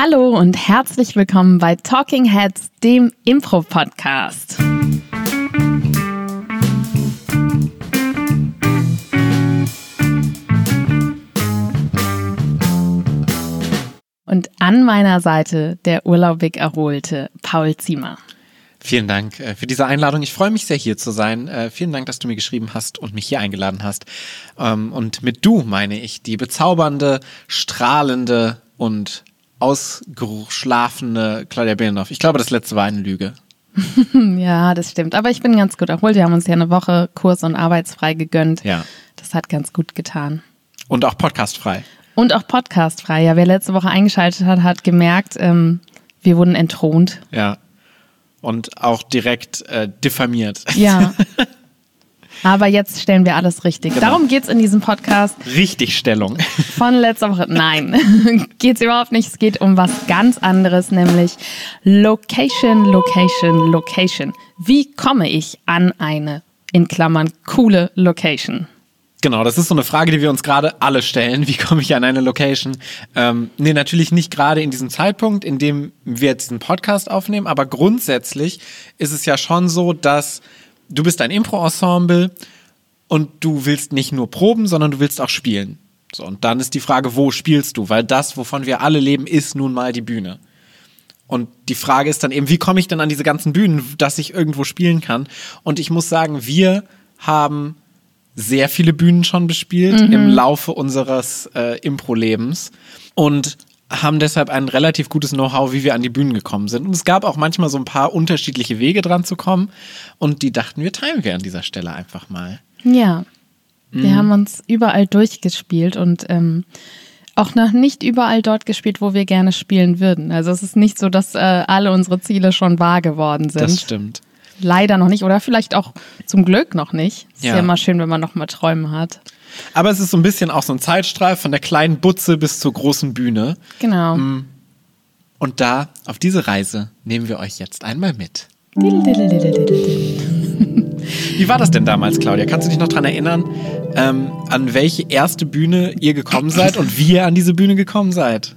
Hallo und herzlich willkommen bei Talking Heads, dem Impro-Podcast. Und an meiner Seite der urlaubig erholte Paul Ziemer. Vielen Dank äh, für diese Einladung. Ich freue mich sehr, hier zu sein. Äh, vielen Dank, dass du mir geschrieben hast und mich hier eingeladen hast. Ähm, und mit du meine ich die bezaubernde, strahlende und ausgeschlafene Claudia Behlendorf. Ich glaube, das letzte war eine Lüge. ja, das stimmt. Aber ich bin ganz gut erholt. Wir haben uns ja eine Woche kurs- und arbeitsfrei gegönnt. Ja. Das hat ganz gut getan. Und auch podcastfrei. Und auch podcastfrei. Ja, wer letzte Woche eingeschaltet hat, hat gemerkt, ähm, wir wurden entthront. Ja. Und auch direkt äh, diffamiert. Ja. Aber jetzt stellen wir alles richtig. Genau. Darum geht's in diesem Podcast Richtigstellung. von letzter Woche. Nein, geht's überhaupt nicht. Es geht um was ganz anderes, nämlich Location, Location, Location. Wie komme ich an eine, in Klammern, coole Location? Genau, das ist so eine Frage, die wir uns gerade alle stellen. Wie komme ich an eine Location? Ähm, nee, natürlich nicht gerade in diesem Zeitpunkt, in dem wir jetzt diesen Podcast aufnehmen, aber grundsätzlich ist es ja schon so, dass du bist ein Impro-Ensemble und du willst nicht nur proben, sondern du willst auch spielen. So, und dann ist die Frage, wo spielst du? Weil das, wovon wir alle leben, ist nun mal die Bühne. Und die Frage ist dann eben, wie komme ich denn an diese ganzen Bühnen, dass ich irgendwo spielen kann? Und ich muss sagen, wir haben sehr viele Bühnen schon bespielt im Laufe unseres äh, Impro-Lebens und haben deshalb ein relativ gutes Know-how, wie wir an die Bühnen gekommen sind. Und es gab auch manchmal so ein paar unterschiedliche Wege dran zu kommen. Und die dachten wir, teilen wir an dieser Stelle einfach mal. Ja, wir haben uns überall durchgespielt und ähm, auch noch nicht überall dort gespielt, wo wir gerne spielen würden. Also es ist nicht so, dass äh, alle unsere Ziele schon wahr geworden sind. Das stimmt. Leider noch nicht oder vielleicht auch zum Glück noch nicht. Ist ja, Ja. immer schön, wenn man noch mal Träume hat. Aber es ist so ein bisschen auch so ein Zeitstrahl von der kleinen Butze bis zur großen Bühne. Genau. Und da, auf diese Reise, nehmen wir euch jetzt einmal mit. Wie war das denn damals, Claudia? Kannst du dich noch dran erinnern, ähm, an welche erste Bühne ihr gekommen seid und wie ihr an diese Bühne gekommen seid?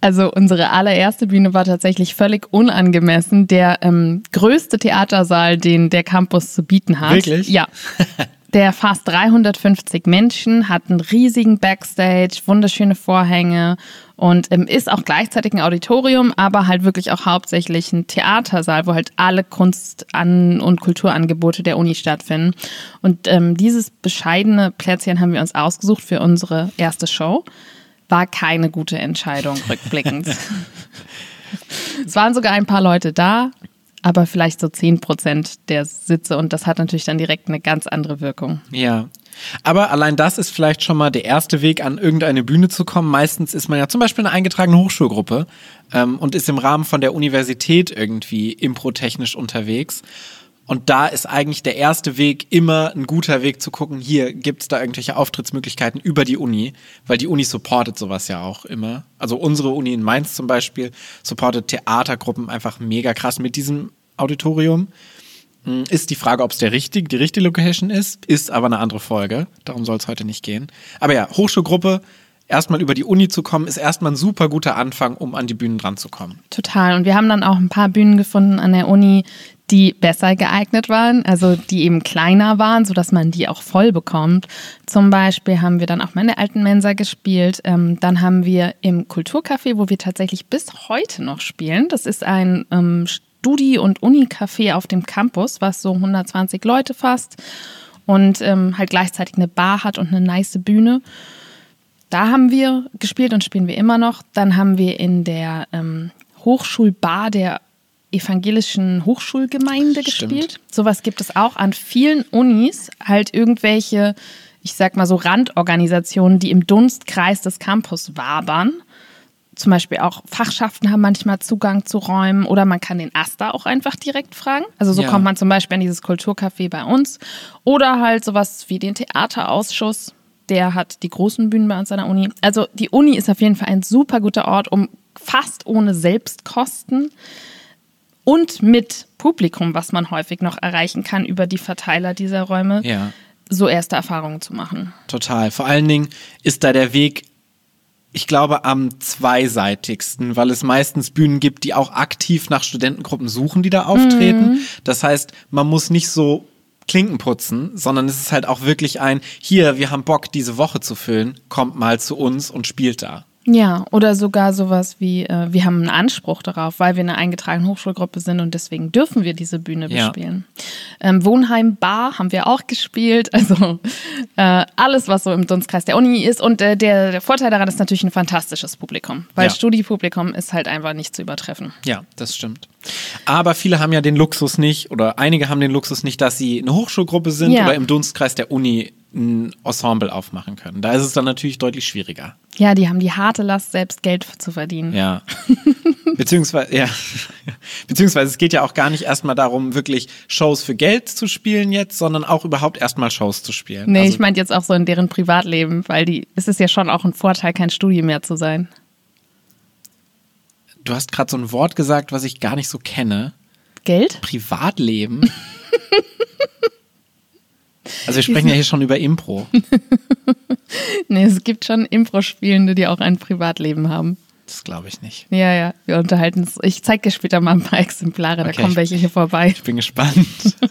Also unsere allererste Bühne war tatsächlich völlig unangemessen. Der ähm, größte Theatersaal, den der Campus zu bieten hat. Wirklich? Ja. Der fast 350 Menschen, hat einen riesigen Backstage, wunderschöne Vorhänge und ähm, ist auch gleichzeitig ein Auditorium, aber halt wirklich auch hauptsächlich ein Theatersaal, wo halt alle Kunst- und Kulturangebote der Uni stattfinden. Und ähm, dieses bescheidene Plätzchen haben wir uns ausgesucht für unsere erste Show. War keine gute Entscheidung, rückblickend. es waren sogar ein paar Leute da, aber vielleicht so 10 Prozent der Sitze und das hat natürlich dann direkt eine ganz andere Wirkung. Ja. Aber allein das ist vielleicht schon mal der erste Weg, an irgendeine Bühne zu kommen. Meistens ist man ja zum Beispiel eine eingetragene Hochschulgruppe ähm, und ist im Rahmen von der Universität irgendwie improtechnisch unterwegs. Und da ist eigentlich der erste Weg immer ein guter Weg zu gucken, hier gibt es da irgendwelche Auftrittsmöglichkeiten über die Uni, weil die Uni supportet sowas ja auch immer. Also unsere Uni in Mainz zum Beispiel supportet Theatergruppen einfach mega krass mit diesem Auditorium. Mm, Ist die Frage, ob es der richtige, die richtige Location ist, ist aber eine andere Folge. Darum soll es heute nicht gehen. Aber ja, Hochschulgruppe, erstmal über die Uni zu kommen, ist erstmal ein super guter Anfang, um an die Bühnen dran zu kommen. Total. Und wir haben dann auch ein paar Bühnen gefunden an der Uni, die besser geeignet waren, also die eben kleiner waren, sodass man die auch voll bekommt. Zum Beispiel haben wir dann auch mal in der alten Mensa gespielt. Ähm, dann haben wir im Kulturcafé, wo wir tatsächlich bis heute noch spielen. Das ist ein ähm, Studi- und Uni-Café auf dem Campus, was so 120 Leute fasst und ähm, halt gleichzeitig eine Bar hat und eine nice Bühne. Da haben wir gespielt und spielen wir immer noch. Dann haben wir in der ähm, Hochschulbar der evangelischen Hochschulgemeinde Stimmt. gespielt. Sowas gibt es auch an vielen Unis, halt irgendwelche, ich sag mal so Randorganisationen, die im Dunstkreis des Campus wabern. Zum Beispiel auch Fachschaften haben manchmal Zugang zu Räumen oder man kann den Asta auch einfach direkt fragen. Also so Ja. kommt man zum Beispiel an dieses Kulturcafé bei uns oder halt sowas wie den Theaterausschuss. Der hat die großen Bühnen bei uns an der Uni. Also die Uni ist auf jeden Fall ein super guter Ort, um fast ohne Selbstkosten und mit Publikum, was man häufig noch erreichen kann über die Verteiler dieser Räume, Ja. so erste Erfahrungen zu machen. Total. Vor allen Dingen ist da der Weg ich glaube, am zweiseitigsten, weil es meistens Bühnen gibt, die auch aktiv nach Studentengruppen suchen, die da auftreten. Mhm. Das heißt, man muss nicht so Klinken putzen, sondern es ist halt auch wirklich ein, hier, wir haben Bock, diese Woche zu füllen, kommt mal zu uns und spielt da. Ja, oder sogar sowas wie, äh, wir haben einen Anspruch darauf, weil wir eine eingetragene Hochschulgruppe sind und deswegen dürfen wir diese Bühne bespielen. Ja. Ähm, Wohnheim Bar haben wir auch gespielt, also äh, alles, was so im Dunstkreis der Uni ist. Und äh, der, der, Vorteil daran ist natürlich ein fantastisches Publikum, weil ja. Studiepublikum ist halt einfach nicht zu übertreffen. Ja, das stimmt. Aber viele haben ja den Luxus nicht, oder einige haben den Luxus nicht, dass sie eine Hochschulgruppe sind ja. oder im Dunstkreis der Uni ein Ensemble aufmachen können. Da ist es dann natürlich deutlich schwieriger. Ja, die haben die harte Last, selbst Geld zu verdienen. Ja. Beziehungsweise, ja. Beziehungsweise es geht ja auch gar nicht erstmal darum, wirklich Shows für Geld zu spielen jetzt, sondern auch überhaupt erstmal Shows zu spielen. Nee, also, ich meinte jetzt auch so in deren Privatleben, weil die, es ist ja schon auch ein Vorteil, kein Studium mehr zu sein. Du hast gerade so ein Wort gesagt, was ich gar nicht so kenne. Geld? Privatleben. Also wir sprechen ja hier schon über Impro. nee, es gibt schon Impro-Spielende, die auch ein Privatleben haben. Das glaube ich nicht. Ja, ja, wir unterhalten uns. Ich zeige dir später mal ein paar Exemplare, okay, da kommen welche hier vorbei. Ich bin gespannt.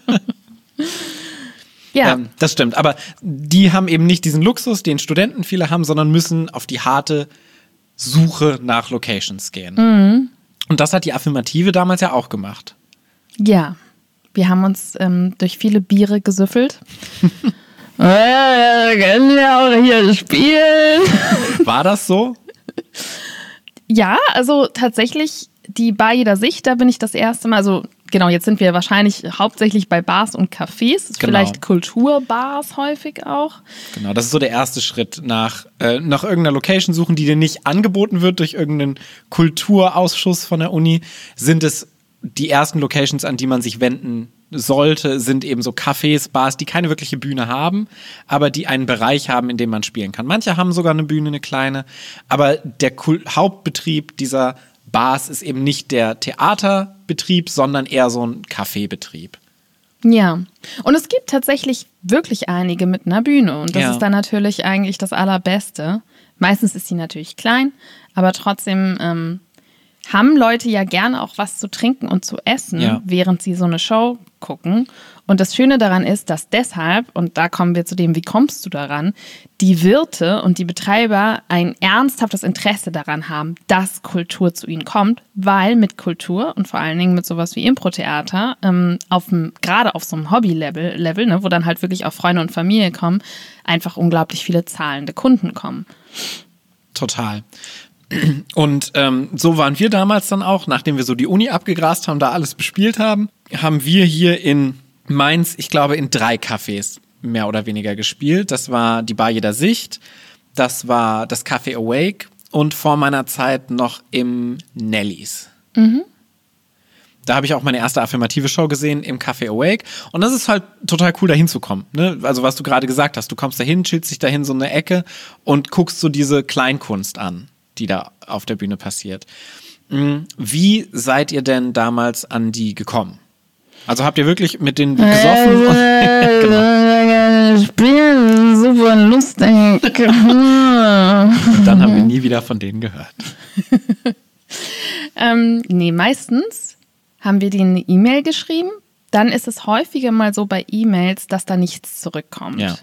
ja. Ähm, das stimmt. Aber die haben eben nicht diesen Luxus, den Studenten viele haben, sondern müssen auf die harte Suche nach Locations gehen. Mhm. Und das hat die Affirmative damals ja auch gemacht. Ja. Wir haben uns ähm, durch viele Biere gesüffelt. ja, können wir auch hier spielen. War das so? Ja, also tatsächlich die Bar jeder Sicht, da bin ich das erste Mal, also genau, jetzt sind wir wahrscheinlich hauptsächlich bei Bars und Cafés, genau. vielleicht Kulturbars häufig auch. Genau, das ist so der erste Schritt nach, äh, nach irgendeiner Location suchen, die dir nicht angeboten wird durch irgendeinen Kulturausschuss von der Uni, sind es die ersten Locations, an die man sich wenden sollte, sind eben so Cafés, Bars, die keine wirkliche Bühne haben, aber die einen Bereich haben, in dem man spielen kann. Manche haben sogar eine Bühne, eine kleine, aber der Hauptbetrieb dieser Bars ist eben nicht der Theaterbetrieb, sondern eher so ein Kaffeebetrieb. Ja, und es gibt tatsächlich wirklich einige mit einer Bühne und das ja. ist dann natürlich eigentlich das Allerbeste. Meistens ist sie natürlich klein, aber trotzdem ähm, haben Leute ja gerne auch was zu trinken und zu essen, ja. während sie so eine Show gucken. Und das Schöne daran ist, dass deshalb, und da kommen wir zu dem, wie kommst du daran, die Wirte und die Betreiber ein ernsthaftes Interesse daran haben, dass Kultur zu ihnen kommt, weil mit Kultur und vor allen Dingen mit sowas wie Impro-Theater, ähm, gerade auf so einem Hobby-Level, Level, ne, wo dann halt wirklich auch Freunde und Familie kommen, einfach unglaublich viele zahlende Kunden kommen. Total. Und ähm, so waren wir damals dann auch, nachdem wir so die Uni abgegrast haben, da alles bespielt haben, haben wir hier in Mainz, ich glaube, in drei Cafés mehr oder weniger gespielt. Das war die Bar jeder Sicht, das war das Café Awake und vor meiner Zeit noch im Nellies. Mhm. Da habe ich auch meine erste affirmative Show gesehen im Café Awake. Und das ist halt total cool, da hinzukommen. Ne? Also, was du gerade gesagt hast, du kommst da hin, chillst dich dahin so eine Ecke und guckst so diese Kleinkunst an die da auf der Bühne passiert. Mm, wie seid ihr denn damals an die gekommen? Also habt ihr wirklich mit denen gesoffen? Äh, genau. Spielen, super lustig. Dann haben wir nie wieder von denen gehört. ähm, nee, meistens haben wir denen eine E-Mail geschrieben. Dann ist es häufiger mal so bei E-Mails, dass da nichts zurückkommt. Ja.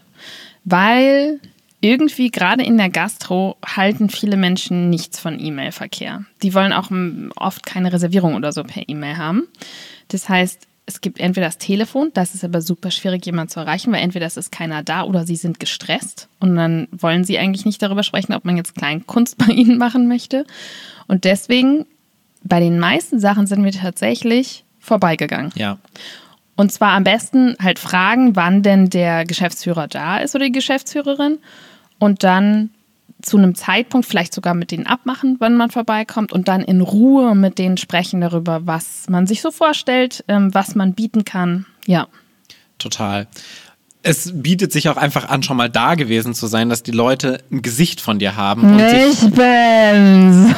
Weil irgendwie gerade in der Gastro halten viele Menschen nichts von E-Mail-Verkehr. Die wollen auch oft keine Reservierung oder so per E-Mail haben. Das heißt, es gibt entweder das Telefon, das ist aber super schwierig, jemanden zu erreichen, weil entweder es ist keiner da oder sie sind gestresst und dann wollen sie eigentlich nicht darüber sprechen, ob man jetzt Kleinkunst bei ihnen machen möchte. Und deswegen, bei den meisten Sachen sind wir tatsächlich vorbeigegangen. Ja. Und zwar am besten halt fragen, wann denn der Geschäftsführer da ist oder die Geschäftsführerin und dann zu einem Zeitpunkt vielleicht sogar mit denen abmachen, wann man vorbeikommt und dann in Ruhe mit denen sprechen darüber, was man sich so vorstellt, ähm, was man bieten kann. Ja. Total. Es bietet sich auch einfach an, schon mal da gewesen zu sein, dass die Leute ein Gesicht von dir haben. Und ich sich, bin's.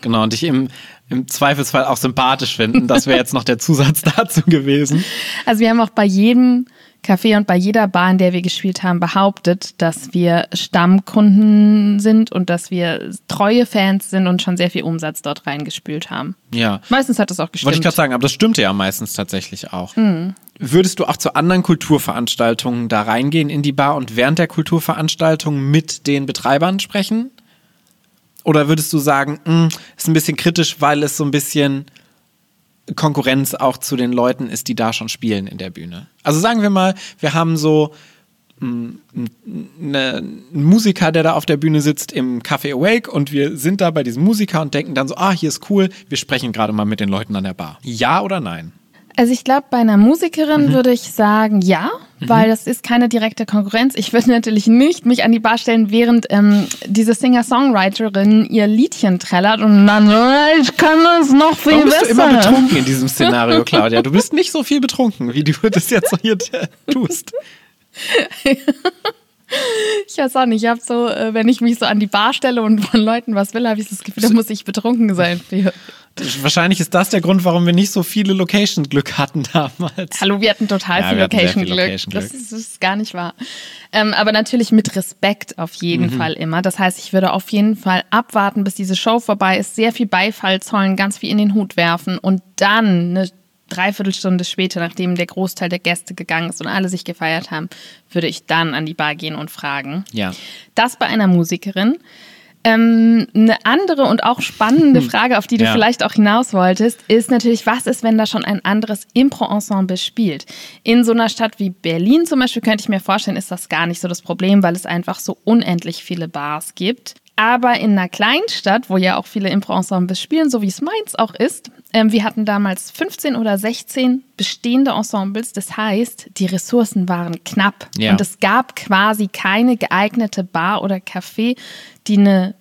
Genau, und dich im, im Zweifelsfall auch sympathisch finden. Das wäre jetzt noch der Zusatz dazu gewesen. Also wir haben auch bei jedem Café und bei jeder Bar, in der wir gespielt haben, behauptet, dass wir Stammkunden sind und dass wir treue Fans sind und schon sehr viel Umsatz dort reingespült haben. Ja. Meistens hat das auch gestimmt. Wollte ich gerade sagen, aber das stimmte ja meistens tatsächlich auch. Würdest du auch zu anderen Kulturveranstaltungen da reingehen in die Bar und während der Kulturveranstaltung mit den Betreibern sprechen? Oder würdest du sagen, mh, ist ein bisschen kritisch, weil es so ein bisschen Konkurrenz auch zu den Leuten ist, die da schon spielen in der Bühne? Also sagen wir mal, wir haben so mh, ne, einen Musiker, der da auf der Bühne sitzt im Café Awake und wir sind da bei diesem Musiker und denken dann so, ah, hier ist cool, wir sprechen gerade mal mit den Leuten an der Bar. Ja oder nein? Also ich glaube, bei einer Musikerin würde ich sagen, ja, weil das ist keine direkte Konkurrenz. Ich würde natürlich nicht mich an die Bar stellen, während ähm, diese Singer-Songwriterin ihr Liedchen trällert und dann, "Oh, ich kann das noch viel Warum bist besser. du immer betrunken in diesem Szenario, Claudia? Du bist nicht so viel betrunken, wie du das jetzt hier tust. Ich weiß auch nicht, ich habe so, äh, wenn ich mich so an die Bar stelle und von Leuten was will, habe ich das Gefühl, da muss ich betrunken sein. für. Wahrscheinlich ist das der Grund, warum wir nicht so viele Location-Glück hatten damals. Hallo, wir hatten total Ja, viel Location-Glück. Location-Glück. das, ist, das ist gar nicht wahr. Ähm, aber natürlich mit Respekt auf jeden Mhm. Fall immer. Das heißt, ich würde auf jeden Fall abwarten, bis diese Show vorbei ist, sehr viel Beifall zollen, ganz viel in den Hut werfen und dann eine Dreiviertelstunde später, nachdem der Großteil der Gäste gegangen ist und alle sich gefeiert haben, würde ich dann an die Bar gehen und fragen. Ja. Das bei einer Musikerin. Ähm, eine andere und auch spannende Frage, auf die du Ja. vielleicht auch hinaus wolltest, ist natürlich, was ist, wenn da schon ein anderes Impro-Ensemble spielt? In so einer Stadt wie Berlin zum Beispiel könnte ich mir vorstellen, ist das gar nicht so das Problem, weil es einfach so unendlich viele Bars gibt. Aber in einer Kleinstadt, wo ja auch viele Impro-Ensembles spielen, so wie es meins auch ist, ähm, wir hatten damals 15 oder 16 bestehende Ensembles. Das heißt, die Ressourcen waren knapp. Ja. Und es gab quasi keine geeignete Bar oder Café, die eine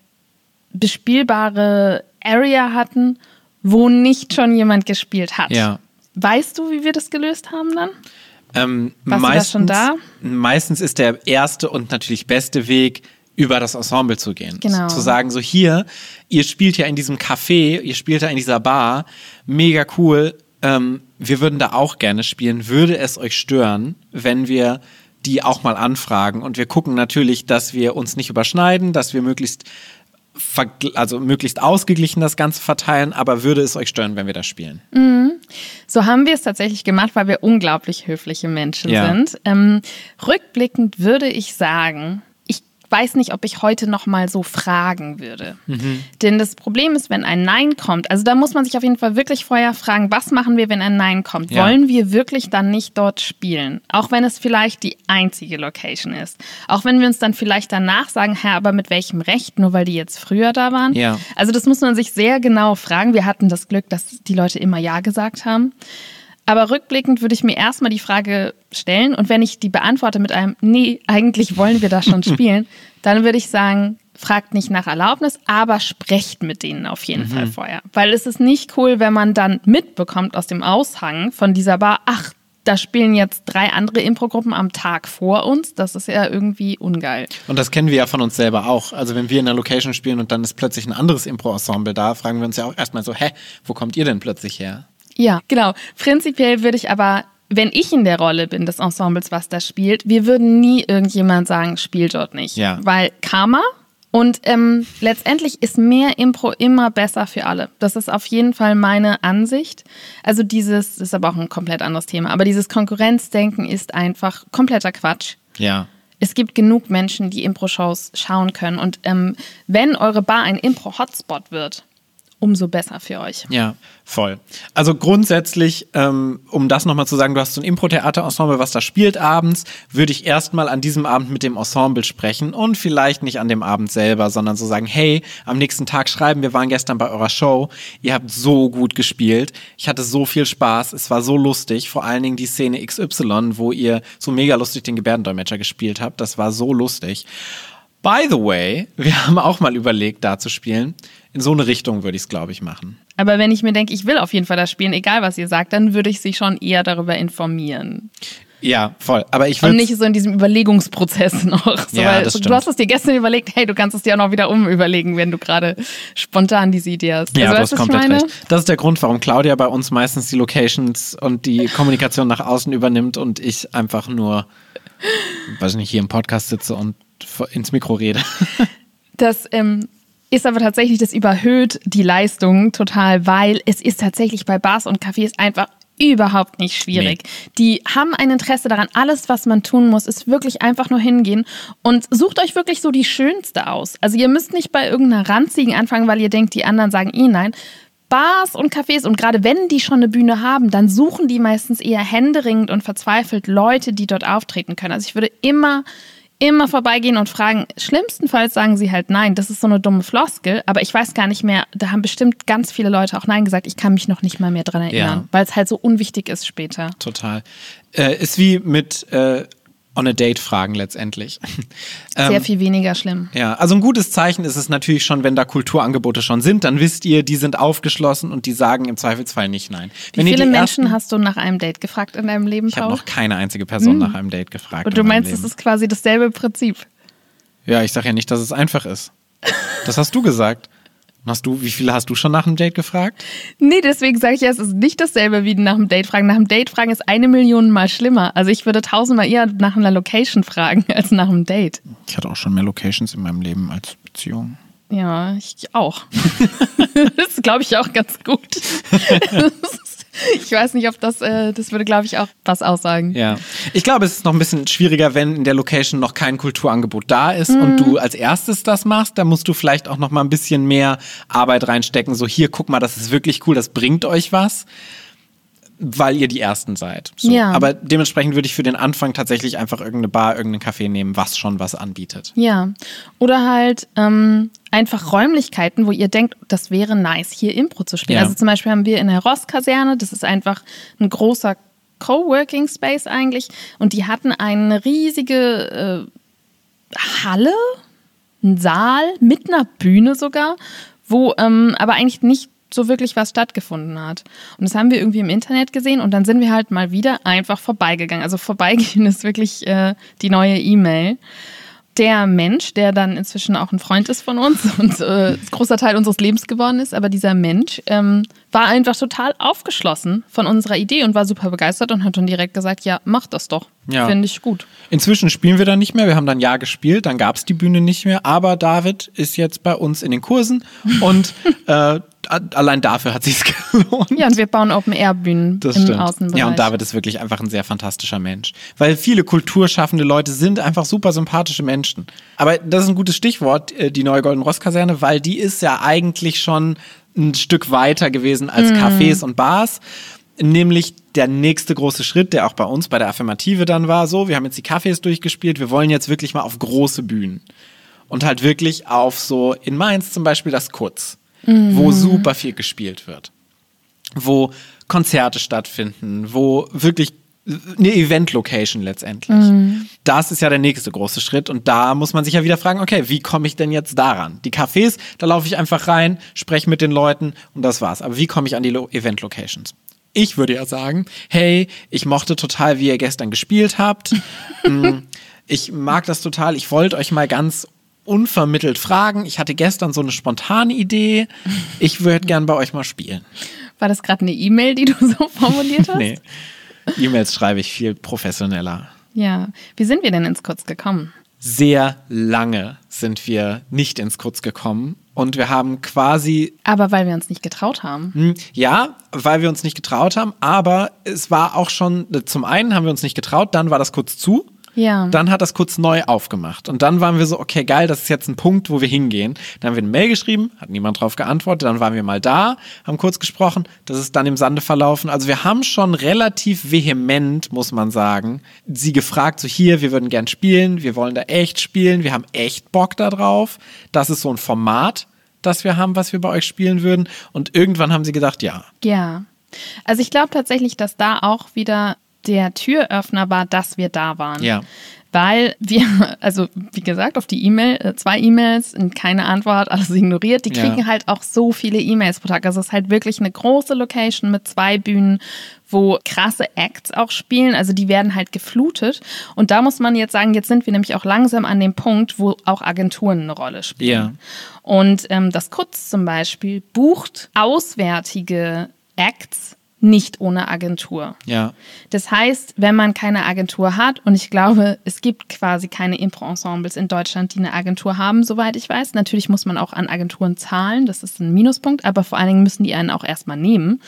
bespielbare Area hatten, wo nicht schon jemand gespielt hat. Ja. Weißt du, wie wir das gelöst haben dann? Ähm, Warst du da meistens, schon da? Meistens ist der erste und natürlich beste Weg, über das Ensemble zu gehen. Genau. Zu sagen, so hier, ihr spielt ja in diesem Café, ihr spielt da in dieser Bar, mega cool, ähm, wir würden da auch gerne spielen. Würde es euch stören, wenn wir die auch mal anfragen? Und wir gucken natürlich, dass wir uns nicht überschneiden, dass wir möglichst also möglichst ausgeglichen das Ganze verteilen, aber würde es euch stören, wenn wir das spielen? So haben wir es tatsächlich gemacht, weil wir unglaublich höfliche Menschen Ja. sind. Ähm, rückblickend würde ich sagen, weiß nicht, ob ich heute noch mal so fragen würde. Mhm. Denn das Problem ist, wenn ein Nein kommt, also da muss man sich auf jeden Fall wirklich vorher fragen, was machen wir, wenn ein Nein kommt? Ja. Wollen wir wirklich dann nicht dort spielen? Auch wenn es vielleicht die einzige Location ist. Auch wenn wir uns dann vielleicht danach sagen, Herr, aber mit welchem Recht? Nur weil die jetzt früher da waren? Ja. Also das muss man sich sehr genau fragen. Wir hatten das Glück, dass die Leute immer Ja gesagt haben. Aber rückblickend würde ich mir erstmal die Frage stellen und wenn ich die beantworte mit einem Nee, eigentlich wollen wir da schon spielen, dann würde ich sagen, fragt nicht nach Erlaubnis, aber sprecht mit denen auf jeden Fall vorher. Weil es ist nicht cool, wenn man dann mitbekommt aus dem Aushang von dieser Bar, ach, da spielen jetzt drei andere Impro-Gruppen am Tag vor uns. Das ist ja irgendwie ungeil. Und das kennen wir ja von uns selber auch. Also wenn wir in einer Location spielen und dann ist plötzlich ein anderes Impro-Ensemble da, fragen wir uns ja auch erstmal so, hä, wo kommt ihr denn plötzlich her? Ja, genau. Prinzipiell würde ich aber, wenn ich in der Rolle bin des Ensembles, was da spielt, wir würden nie irgendjemand sagen, spielt dort nicht. Ja. Weil Karma und ähm, letztendlich ist mehr Impro immer besser für alle. Das ist auf jeden Fall meine Ansicht. Also dieses, das ist aber auch ein komplett anderes Thema, aber dieses Konkurrenzdenken ist einfach kompletter Quatsch. Ja. Es gibt genug Menschen, die Impro-Shows schauen können. Und ähm, wenn eure Bar ein Impro-Hotspot wird, umso besser für euch. Ja, voll. Also grundsätzlich, ähm, um das nochmal zu sagen, du hast so ein Impro-Theater-Ensemble, was da spielt abends, würde ich erstmal an diesem Abend mit dem Ensemble sprechen und vielleicht nicht an dem Abend selber, sondern so sagen, hey, am nächsten Tag schreiben, wir waren gestern bei eurer Show, ihr habt so gut gespielt, ich hatte so viel Spaß, es war so lustig, vor allen Dingen die Szene XY, wo ihr so mega lustig den Gebärdendolmetscher gespielt habt, das war so lustig. By the way, wir haben auch mal überlegt, da zu spielen. In so eine Richtung würde ich es, glaube ich, machen. Aber wenn ich mir denke, ich will auf jeden Fall das spielen, egal was ihr sagt, dann würde ich sie schon eher darüber informieren. Ja, voll. Aber ich Und nicht so in diesem Überlegungsprozess noch. So, Ja, das stimmt. du hast es dir gestern überlegt, hey, du kannst es dir auch noch wieder umüberlegen, wenn du gerade spontan diese Idee hast. Ja, also, du hast komplett recht. Das ist der Grund, warum Claudia bei uns meistens die Locations und die Kommunikation nach außen übernimmt und ich einfach nur, weiß nicht, hier im Podcast sitze und ins Mikro rede. Das ähm, ist aber tatsächlich, das überhöht die Leistung total, weil es ist tatsächlich bei Bars und Cafés einfach überhaupt nicht schwierig. Die haben ein Interesse daran. Alles, was man tun muss, ist wirklich einfach nur hingehen und sucht euch wirklich so die schönste aus. Also ihr müsst nicht bei irgendeiner ranzigen anfangen, weil ihr denkt, die anderen sagen eh nein. Bars und Cafés und gerade wenn die schon eine Bühne haben, dann suchen die meistens eher händeringend und verzweifelt Leute, die dort auftreten können. Also ich würde immer immer vorbeigehen und fragen. Schlimmstenfalls sagen sie halt nein. Das ist so eine dumme Floskel, aber ich weiß gar nicht mehr. Da haben bestimmt ganz viele Leute auch nein gesagt. Ich kann mich noch nicht mal mehr dran erinnern, Ja. weil es halt so unwichtig ist später. Total. Äh, ist wie mit äh, on a date fragen letztendlich. Sehr Ähm, viel weniger schlimm. Ja, also ein gutes Zeichen ist es natürlich schon, wenn da Kulturangebote schon sind, dann wisst ihr, die sind aufgeschlossen und die sagen im Zweifelsfall nicht nein. Wie wenn viele Menschen hast du nach einem Date gefragt in deinem Leben, Ich habe noch keine einzige Person nach einem Date gefragt. Und du meinst, es ist quasi dasselbe Prinzip. Ja, ich sage ja nicht, dass es einfach ist. Das hast du gesagt. Hast du, wie viele hast du schon nach einem Date gefragt? Nee, deswegen sage ich ja, es ist nicht dasselbe wie nach dem Date fragen. Nach dem Date fragen ist eine Million Mal schlimmer. Also ich würde tausendmal eher nach einer Location fragen als nach einem Date. Ich hatte auch schon mehr Locations in meinem Leben als Beziehung. Ja, ich auch. das glaube ich auch ganz gut. ich weiß nicht, ob das, äh, das würde, glaube ich, auch was aussagen. Ja. Ich glaube, es ist noch ein bisschen schwieriger, wenn in der Location noch kein Kulturangebot da ist und Mhm. du als erstes das machst. Da musst du vielleicht auch noch mal ein bisschen mehr Arbeit reinstecken. So, hier, guck mal, das ist wirklich cool, das bringt euch was. Weil ihr die Ersten seid. So. Ja. Aber dementsprechend würde ich für den Anfang tatsächlich einfach irgendeine Bar, irgendeinen Café nehmen, was schon was anbietet. Ja. Oder halt ähm, einfach Räumlichkeiten, wo ihr denkt, das wäre nice, hier Impro zu spielen. Ja. Also zum Beispiel haben wir in der Ross-Kaserne, das ist einfach ein großer Coworking Space eigentlich, und die hatten eine riesige äh, Halle, einen Saal mit einer Bühne sogar, wo ähm, aber eigentlich nicht so wirklich was stattgefunden hat. Und das haben wir irgendwie im Internet gesehen und dann sind wir halt mal wieder einfach vorbeigegangen. Also vorbeigehen ist wirklich äh, die neue E-Mail. Der Mensch, der dann inzwischen auch ein Freund ist von uns und äh, großer Teil unseres Lebens geworden ist, aber dieser Mensch ähm, war einfach total aufgeschlossen von unserer Idee und war super begeistert und hat dann direkt gesagt, ja, mach das doch. Ja. Finde ich gut. Inzwischen spielen wir da nicht mehr. Wir haben dann Jahr gespielt, dann gab es die Bühne nicht mehr. Aber David ist jetzt bei uns in den Kursen und äh, allein dafür hat sich's gelohnt. Ja, und wir bauen Open-Air-Bühnen Das im stimmt. Außenbereich. Ja, und David ist wirklich einfach ein sehr fantastischer Mensch. Weil viele kulturschaffende Leute sind einfach super sympathische Menschen. Aber das ist ein gutes Stichwort, äh, die neue Golden Ross Kaserne, weil die ist ja eigentlich schon ein Stück weiter gewesen als Cafés und Bars. Nämlich der nächste große Schritt, der auch bei uns bei der Affirmative dann war, so, wir haben jetzt die Cafés durchgespielt, wir wollen jetzt wirklich mal auf große Bühnen. Und halt wirklich auf so, in Mainz zum Beispiel das Kurz, wo super viel gespielt wird wo Konzerte stattfinden, wo wirklich eine Event-Location letztendlich. Das ist ja der nächste große Schritt und da muss man sich ja wieder fragen, okay, wie komme ich denn jetzt daran? Die Cafés, da laufe ich einfach rein, spreche mit den Leuten und das war's. Aber wie komme ich an die Lo- Event-Locations? Ich würde ja sagen, hey, ich mochte total, wie ihr gestern gespielt habt. Mm, ich mag das total. Ich wollte euch mal ganz unvermittelt fragen. Ich hatte gestern so eine spontane Idee. Ich würde gern bei euch mal spielen. War das gerade eine E-Mail, die du so formuliert hast? Nee. E-Mails schreibe ich viel professioneller. Ja. Wie sind wir denn ins Kurz gekommen? Sehr lange sind wir nicht ins Kurz gekommen und wir haben quasi, Aber weil wir uns nicht getraut haben. hm, ja, weil wir uns nicht getraut haben, aber es war auch schon, zum einen haben wir uns nicht getraut, dann war das kurz zu. Ja. Dann hat das kurz neu aufgemacht. Und dann waren wir so, okay, geil, das ist jetzt ein Punkt, wo wir hingehen. Dann haben wir eine Mail geschrieben, hat niemand drauf geantwortet. Dann waren wir mal da, haben kurz gesprochen. Das ist dann im Sande verlaufen. Also wir haben schon relativ vehement, muss man sagen, sie gefragt, so hier, wir würden gern spielen, wir wollen da echt spielen, wir haben echt Bock da drauf. Das ist so ein Format, das wir haben, was wir bei euch spielen würden. Und irgendwann haben sie gedacht, ja. Ja. Also ich glaube tatsächlich, dass da auch wieder der Türöffner war, dass wir da waren. Ja. Weil wir, also wie gesagt, auf die E-Mail, äh, zwei E-Mails und keine Antwort, alles ignoriert. Die Ja. kriegen halt auch so viele E-Mails pro Tag. Also es ist halt wirklich eine große Location mit zwei Bühnen, wo krasse Acts auch spielen. Also die werden halt geflutet. Und da muss man jetzt sagen, jetzt sind wir nämlich auch langsam an dem Punkt, wo auch Agenturen eine Rolle spielen. Ja. Und ähm, das Kutz zum Beispiel bucht auswärtige Acts nicht ohne Agentur. Ja. Das heißt, wenn man keine Agentur hat, und ich glaube, es gibt quasi keine Impro-Ensembles in Deutschland, die eine Agentur haben, soweit ich weiß. Natürlich muss man auch an Agenturen zahlen, das ist ein Minuspunkt, aber vor allen Dingen müssen die einen auch erstmal nehmen.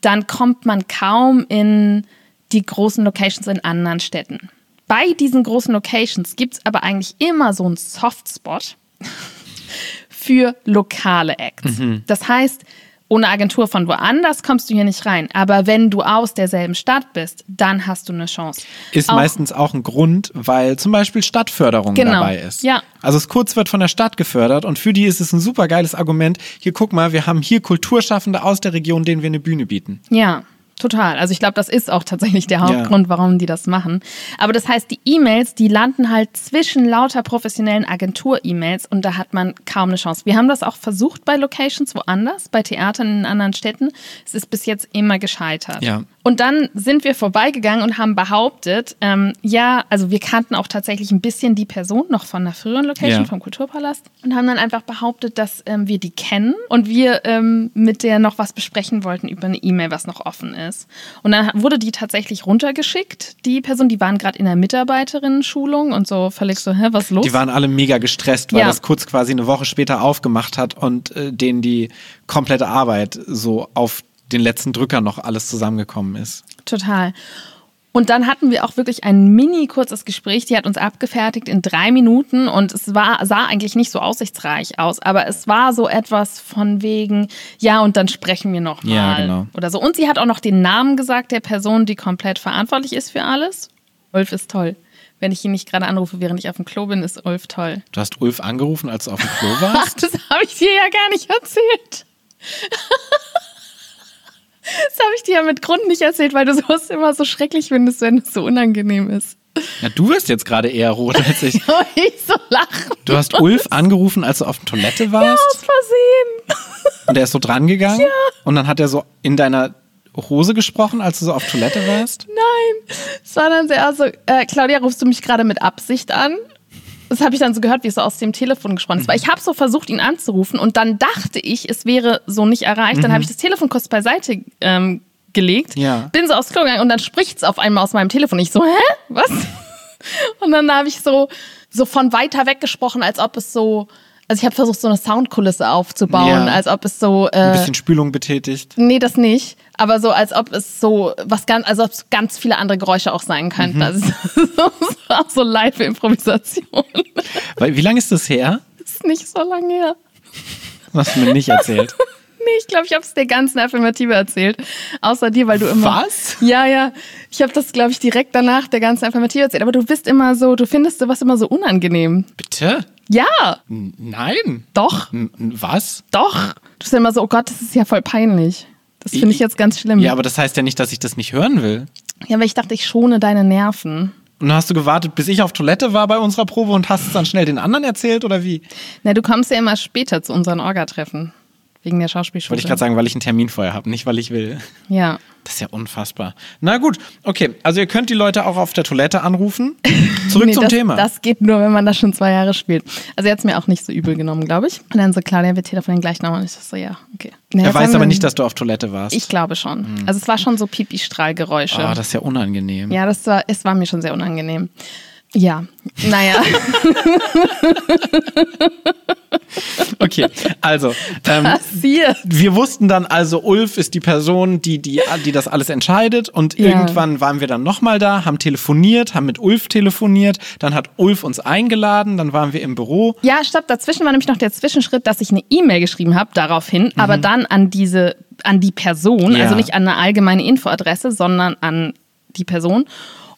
Dann kommt man kaum in die großen Locations in anderen Städten. Bei diesen großen Locations gibt es aber eigentlich immer so einen Softspot für lokale Acts. Das heißt, ohne Agentur von woanders kommst du hier nicht rein. Aber wenn du aus derselben Stadt bist, dann hast du eine Chance. Ist Auch- meistens auch ein Grund, weil zum Beispiel Stadtförderung Genau. dabei ist. Ja. Also das Kurz wird von der Stadt gefördert und für die ist es ein super geiles Argument. Hier guck mal, wir haben hier Kulturschaffende aus der Region, denen wir eine Bühne bieten. Ja, total. Also ich glaube, das ist auch tatsächlich der Hauptgrund, warum die das machen. Aber das heißt, die E-Mails, die landen halt zwischen lauter professionellen Agentur-E-Mails und da hat man kaum eine Chance. Wir haben das auch versucht bei Locations woanders, bei Theatern in anderen Städten. Es ist bis jetzt immer gescheitert. Ja. Und dann sind wir vorbeigegangen und haben behauptet, ähm, ja, also wir kannten auch tatsächlich ein bisschen die Person noch von einer früheren Location, Ja. vom Kulturpalast, und haben dann einfach behauptet, dass ähm, wir die kennen und wir ähm, mit der noch was besprechen wollten über eine E-Mail, was noch offen ist. Und dann wurde die tatsächlich runtergeschickt, die Person, die waren gerade in der Mitarbeiterinnen-Schulung und so völlig so, hä, was ist los? Die waren alle mega gestresst, weil Ja. das kurz quasi eine Woche später aufgemacht hat und äh, denen die komplette Arbeit so auf den letzten Drücker noch alles zusammengekommen ist. Total. Und dann hatten wir auch wirklich ein mini kurzes Gespräch. Die hat uns abgefertigt in drei Minuten und es war, sah eigentlich nicht so aussichtsreich aus, aber es war so etwas von wegen, ja, und dann sprechen wir noch mal Ja, genau. oder so. Und sie hat auch noch den Namen gesagt der Person, die komplett verantwortlich ist für alles. Ulf ist toll. Wenn ich ihn nicht gerade anrufe, während ich auf dem Klo bin, ist Ulf toll. Du hast Ulf angerufen, als du auf dem Klo Ach, warst? das habe ich dir ja gar nicht erzählt. Das habe ich dir ja mit Grund nicht erzählt, weil du sowas immer so schrecklich findest, wenn es so unangenehm ist. Ja, du wirst jetzt gerade eher rot als ich. Oh, ich so lachen. Du hast Ulf angeruin, als du auf der Toilette warst Aus Versehen. und er ist so dran gegangen und dann hat er so in deiner Hose gesprochen, als du so auf Toilette warst. Nein. Es war dann sehr so, äh, Claudia, rufst du mich gerade mit Absicht an? Das habe ich dann so gehört, wie es so aus dem Telefon gesprochen ist. Weil ich habe so versucht, ihn anzurufen und dann dachte ich, es wäre so nicht erreicht. Dann habe ich das Telefon kurz beiseite ähm, gelegt, Ja. bin so aufs Klo gegangen und dann spricht es auf einmal aus meinem Telefon. Ich so, hä? Was? Und dann habe ich so, so von weiter weg gesprochen, als ob es so, also ich habe versucht, so eine Soundkulisse aufzubauen, Ja. als ob es so. Äh, Ein bisschen Spülung betätigt. Nee, das nicht. Aber so, als ob es so was ganz, also ob es ganz viele andere Geräusche auch sein könnten. Also es war so Live-Improvisation. Wie lange ist das her? Das ist nicht so lange her. Das hast du mir nicht erzählt. Nee, ich glaube, ich habe es der ganzen Affirmative erzählt. Außer dir, weil du immer. Was? Ja, ja. Ich habe das, glaube ich, direkt danach der ganzen Affirmative erzählt. Aber du bist immer so, du findest sowas immer so unangenehm. Bitte? Ja, Nein. doch, Was? doch. Du bist immer so, oh Gott, das ist ja voll peinlich. Das finde ich jetzt ganz schlimm. Ja, aber das heißt ja nicht, dass ich das nicht hören will. ja, weil ich dachte, ich schone deine Nerven. Und dann hast du gewartet, bis ich auf Toilette war bei unserer Probe und hast es dann schnell den anderen erzählt oder wie? Na, du kommst ja immer später zu unseren Orga-Treffen. Wegen der Schauspielschule. Wollte ich gerade sagen, weil ich einen Termin vorher habe, nicht weil ich will. Ja. Das ist ja unfassbar. Na gut, okay. Also ihr könnt die Leute auch auf der Toilette anrufen. Zurück Nee, zum das, Thema. Das geht nur, wenn man das schon zwei Jahre spielt. Also er hat es mir auch nicht so übel genommen, glaube ich. Und dann so, Claudia, wir telefonieren gleich nochmal. Und ich so, ja, okay. Na, er weiß aber nicht, dass du auf Toilette warst. Ich glaube schon. Also es war schon so Pipi-Strahlgeräusche. Ah, das ist ja unangenehm. ja, das war, es war mir schon sehr unangenehm. Ja, naja. Okay, also ähm, Passiert. wir wussten dann also, Ulf ist die Person, die, die, die das alles entscheidet. Und Ja. irgendwann waren wir dann nochmal da, haben telefoniert, haben mit Ulf telefoniert. Dann hat Ulf uns eingeladen, dann waren wir im Büro. Ja, stopp, dazwischen war nämlich noch der Zwischenschritt, dass ich eine E-Mail geschrieben habe daraufhin, aber dann an diese, an die Person, Mhm. Ja. also nicht an eine allgemeine Infoadresse, sondern an die Person.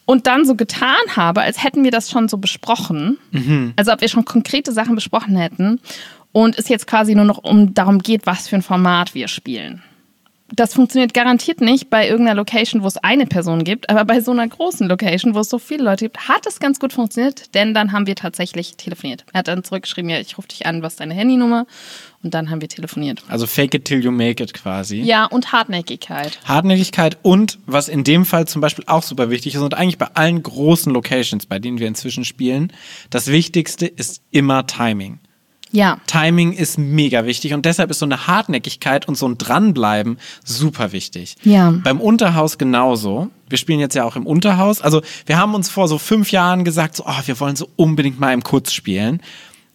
Und dann so getan habe, als hätten wir das schon so besprochen. Mhm. Also ob wir schon konkrete Sachen besprochen hätten. Und es jetzt quasi nur noch um darum geht, was für ein Format wir spielen. Das funktioniert garantiert nicht bei irgendeiner Location, wo es eine Person gibt, aber bei so einer großen Location, wo es so viele Leute gibt, hat es ganz gut funktioniert, denn dann haben wir tatsächlich telefoniert. Er hat dann zurückgeschrieben, ja, ich rufe dich an, was ist deine Handynummer? Und dann haben wir telefoniert. Also fake it till you make it quasi. Ja, und Hartnäckigkeit. Hartnäckigkeit und was in dem Fall zum Beispiel auch super wichtig ist und eigentlich bei allen großen Locations, bei denen wir inzwischen spielen, das Wichtigste ist immer Timing. Ja. Timing ist mega wichtig und deshalb ist so eine Hartnäckigkeit und so ein Dranbleiben super wichtig. Ja. Beim Unterhaus genauso. Wir spielen jetzt ja auch im Unterhaus. Also wir haben uns vor so fünf Jahren gesagt, so, oh, wir wollen so unbedingt mal im Kurz spielen.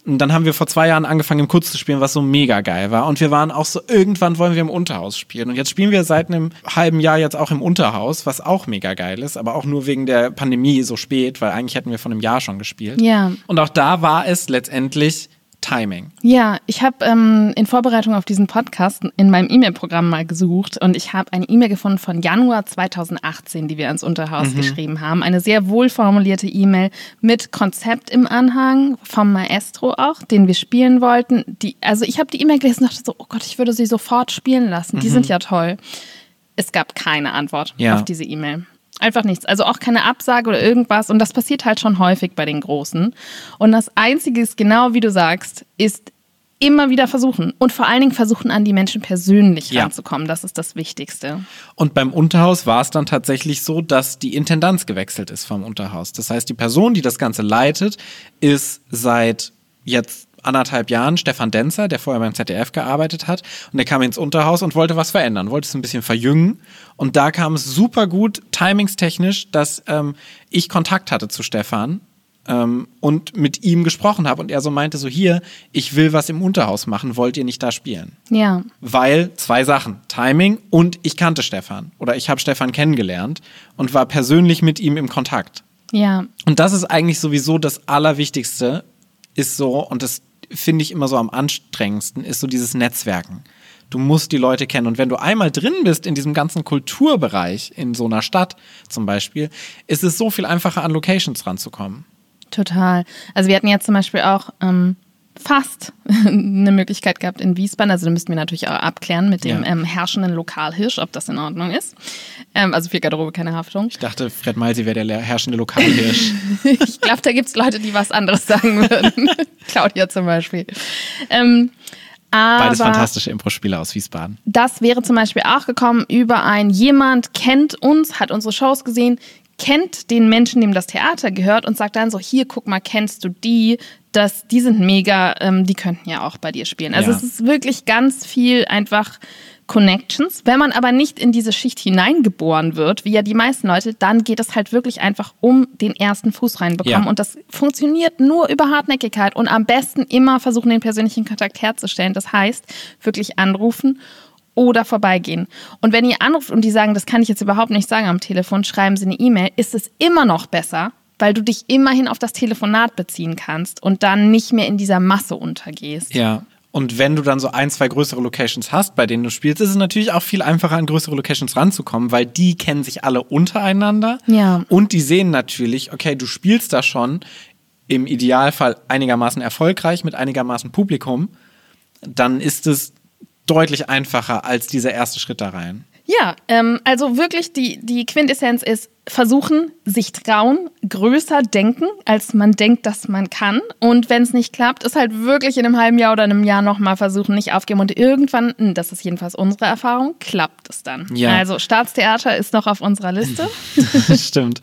Und dann haben wir vor zwei Jahren angefangen, im Kurz zu spielen, was so mega geil war. Und wir waren auch so, irgendwann wollen wir im Unterhaus spielen. Und jetzt spielen wir seit einem halben Jahr jetzt auch im Unterhaus, was auch mega geil ist, aber auch nur wegen der Pandemie so spät, weil eigentlich hätten wir von einem Jahr schon gespielt. Ja. Und auch da war es letztendlich Timing. Ja, ich habe ähm, in Vorbereitung auf diesen Podcast in meinem E-Mail-Programm mal gesucht und ich habe eine E-Mail gefunden von Januar 2018, die wir ans Unterhaus Mhm. geschrieben haben. Eine sehr wohlformulierte E-Mail mit Konzept im Anhang vom Maestro auch, den wir spielen wollten. Die, also ich habe die E-Mail gelesen und dachte so, oh Gott, ich würde sie sofort spielen lassen. Die sind ja toll. Es gab keine Antwort Mhm. Ja. auf diese E-Mail. Einfach nichts. Also auch keine Absage oder irgendwas. Und das passiert halt schon häufig bei den Großen. Und das Einzige ist genau wie du sagst, ist immer wieder versuchen. Und vor allen Dingen versuchen, an die Menschen persönlich Ja. ranzukommen. Das ist das Wichtigste. Und beim Unterhaus war es dann tatsächlich so, dass die Intendanz gewechselt ist vom Unterhaus. Das heißt, die Person, die das Ganze leitet, ist seit jetzt anderthalb Jahren Stefan Denzer, der vorher beim ZDF gearbeitet hat. Und der kam ins Unterhaus und wollte was verändern, wollte es ein bisschen verjüngen. Und da kam es super gut, timingstechnisch, dass ähm, ich Kontakt hatte zu Stefan ähm, und mit ihm gesprochen habe. Und er so meinte so, hier, ich will was im Unterhaus machen, wollt ihr nicht da spielen? Ja. Weil zwei Sachen, Timing und ich kannte Stefan oder ich habe Stefan kennengelernt und war persönlich mit ihm im Kontakt. Ja. Und das ist eigentlich sowieso das Allerwichtigste, ist so, und das finde ich immer so am anstrengendsten, ist so dieses Netzwerken. Du musst die Leute kennen. Und wenn du einmal drin bist in diesem ganzen Kulturbereich, in so einer Stadt zum Beispiel, ist es so viel einfacher, an Locations ranzukommen. Total. Also wir hatten jetzt zum Beispiel auch ähm, fast eine Möglichkeit gehabt in Wiesbaden. Also da müssten wir natürlich auch abklären mit dem Ja. ähm, herrschenden Lokalhirsch, ob das in Ordnung ist. Ähm, also für Garderobe keine Haftung. Ich dachte, Fred Malsi wäre der herrschende Lokalhirsch. Ich glaube, da gibt es Leute, die was anderes sagen würden. Claudia zum Beispiel. Ähm, Beides fantastische Impro-Spieler aus Wiesbaden. das wäre zum Beispiel auch gekommen über ein jemand kennt uns, hat unsere Shows gesehen, kennt den Menschen, dem das Theater gehört und sagt dann so, hier, guck mal, kennst du die? Das, die sind mega, ähm, die könnten ja auch bei dir spielen. Also Ja. es ist wirklich ganz viel einfach Connections. Wenn man aber nicht in diese Schicht hineingeboren wird, wie ja die meisten Leute, dann geht es halt wirklich einfach um den ersten Fuß reinbekommen. Ja. Und das funktioniert nur über Hartnäckigkeit und am besten immer versuchen, den persönlichen Kontakt herzustellen. Das heißt, wirklich anrufen oder vorbeigehen. Und wenn ihr anruft und die sagen, das kann ich jetzt überhaupt nicht sagen am Telefon, schreiben sie eine E-Mail, ist es immer noch besser, weil du dich immerhin auf das Telefonat beziehen kannst und dann nicht mehr in dieser Masse untergehst. Ja. Und wenn du dann so ein, zwei größere Locations hast, bei denen du spielst, ist es natürlich auch viel einfacher, an größere Locations ranzukommen, weil die kennen sich alle untereinander. Ja. Und die sehen natürlich, okay, du spielst da schon im Idealfall einigermaßen erfolgreich mit einigermaßen Publikum. Dann ist es deutlich einfacher als dieser erste Schritt da rein. Ja, ähm, also wirklich die, die Quintessenz ist, versuchen, sich trauen, größer denken, als man denkt, dass man kann. Und wenn es nicht klappt, ist halt wirklich in einem halben Jahr oder einem Jahr nochmal versuchen, nicht aufgeben. Und irgendwann, hm, das ist jedenfalls unsere Erfahrung, klappt es dann. Ja. Also Staatstheater ist noch auf unserer Liste. Stimmt.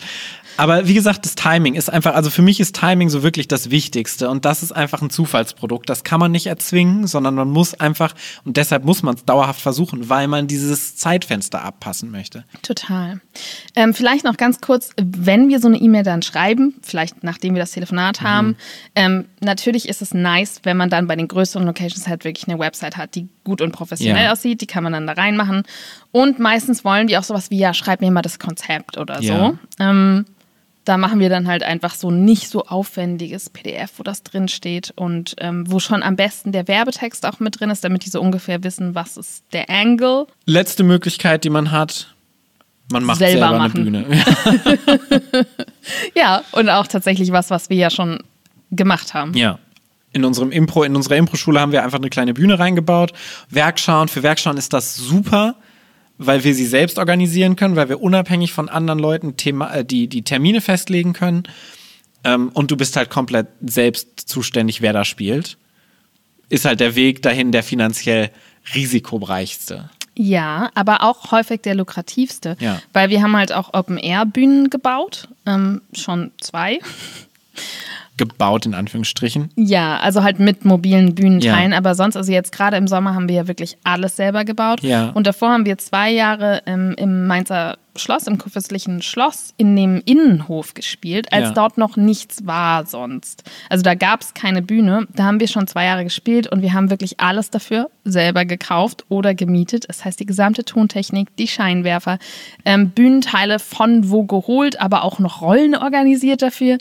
Aber wie gesagt, das Timing ist einfach, also für mich ist Timing so wirklich das Wichtigste und das ist einfach ein Zufallsprodukt. Das kann man nicht erzwingen, sondern man muss einfach, und deshalb muss man es dauerhaft versuchen, weil man dieses Zeitfenster abpassen möchte. Total. Ähm, vielleicht noch ganz kurz, wenn wir so eine E-Mail dann schreiben, vielleicht nachdem wir das Telefonat Mhm. haben, ähm, natürlich ist es nice, wenn man dann bei den größeren Locations halt wirklich eine Website hat, die gut und professionell Ja. aussieht, die kann man dann da reinmachen. Und meistens wollen die auch sowas wie, ja, schreib mir mal das Konzept oder Ja. so. Ähm, da machen wir dann halt einfach so nicht so aufwendiges PDF, wo das drin steht und ähm, wo schon am besten der Werbetext auch mit drin ist, damit die so ungefähr wissen, was ist der Angle. Letzte Möglichkeit, die man hat, man macht Selber selber, machen. eine Bühne. Ja, und auch tatsächlich was, was wir ja schon gemacht haben. Ja. In unserem Impro, in unserer Impro-Schule haben wir einfach eine kleine Bühne reingebaut. Werkschauen, für Werkschauen ist das super, weil wir sie selbst organisieren können, weil wir unabhängig von anderen Leuten Thema, äh, die, die Termine festlegen können. Ähm, und du bist halt komplett selbst zuständig, wer da spielt. Ist halt der Weg dahin der finanziell risikoreichste. Ja, aber auch häufig der lukrativste. Ja. Weil wir haben halt auch Open-Air-Bühnen gebaut, ähm, schon zwei. Gebaut in Anführungsstrichen. Ja, also halt mit mobilen Bühnenteilen, Ja. aber sonst, also jetzt gerade im Sommer haben wir ja wirklich alles selber gebaut. Ja. Und davor haben wir zwei Jahre ähm, im Mainzer Schloss, im kurfürstlichen Schloss, in dem Innenhof gespielt, als Ja. dort noch nichts war sonst. Also da gab es keine Bühne. Da haben wir schon zwei Jahre gespielt und wir haben wirklich alles dafür selber gekauft oder gemietet. Das heißt, die gesamte Tontechnik, die Scheinwerfer, ähm, Bühnenteile von wo geholt, aber auch noch Rollen organisiert dafür.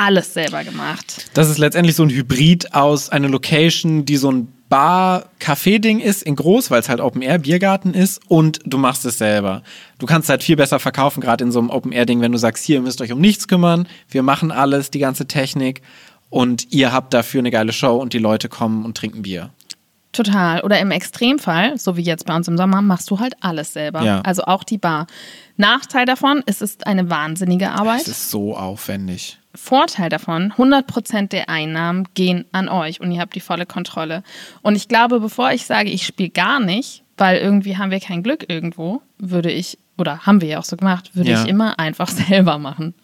Alles selber gemacht. Das ist letztendlich so ein Hybrid aus einer Location, die so ein Bar-Café-Ding ist, in groß, weil es halt Open-Air-Biergarten ist und du machst es selber. Du kannst halt viel besser verkaufen, gerade in so einem Open-Air-Ding, wenn du sagst, hier, ihr müsst euch um nichts kümmern, wir machen alles, die ganze Technik und ihr habt dafür eine geile Show und die Leute kommen und trinken Bier. Total. Oder im Extremfall, so wie jetzt bei uns im Sommer, machst du halt alles selber. Ja. Also auch die Bar. Nachteil davon, es ist eine wahnsinnige Arbeit. Das ist so aufwendig. Vorteil davon, 100% der Einnahmen gehen an euch und ihr habt die volle Kontrolle. Und ich glaube, bevor ich sage, ich spiele gar nicht, weil irgendwie haben wir kein Glück irgendwo, würde ich, oder haben wir ja auch so gemacht, würde Ja. ich immer einfach selber machen.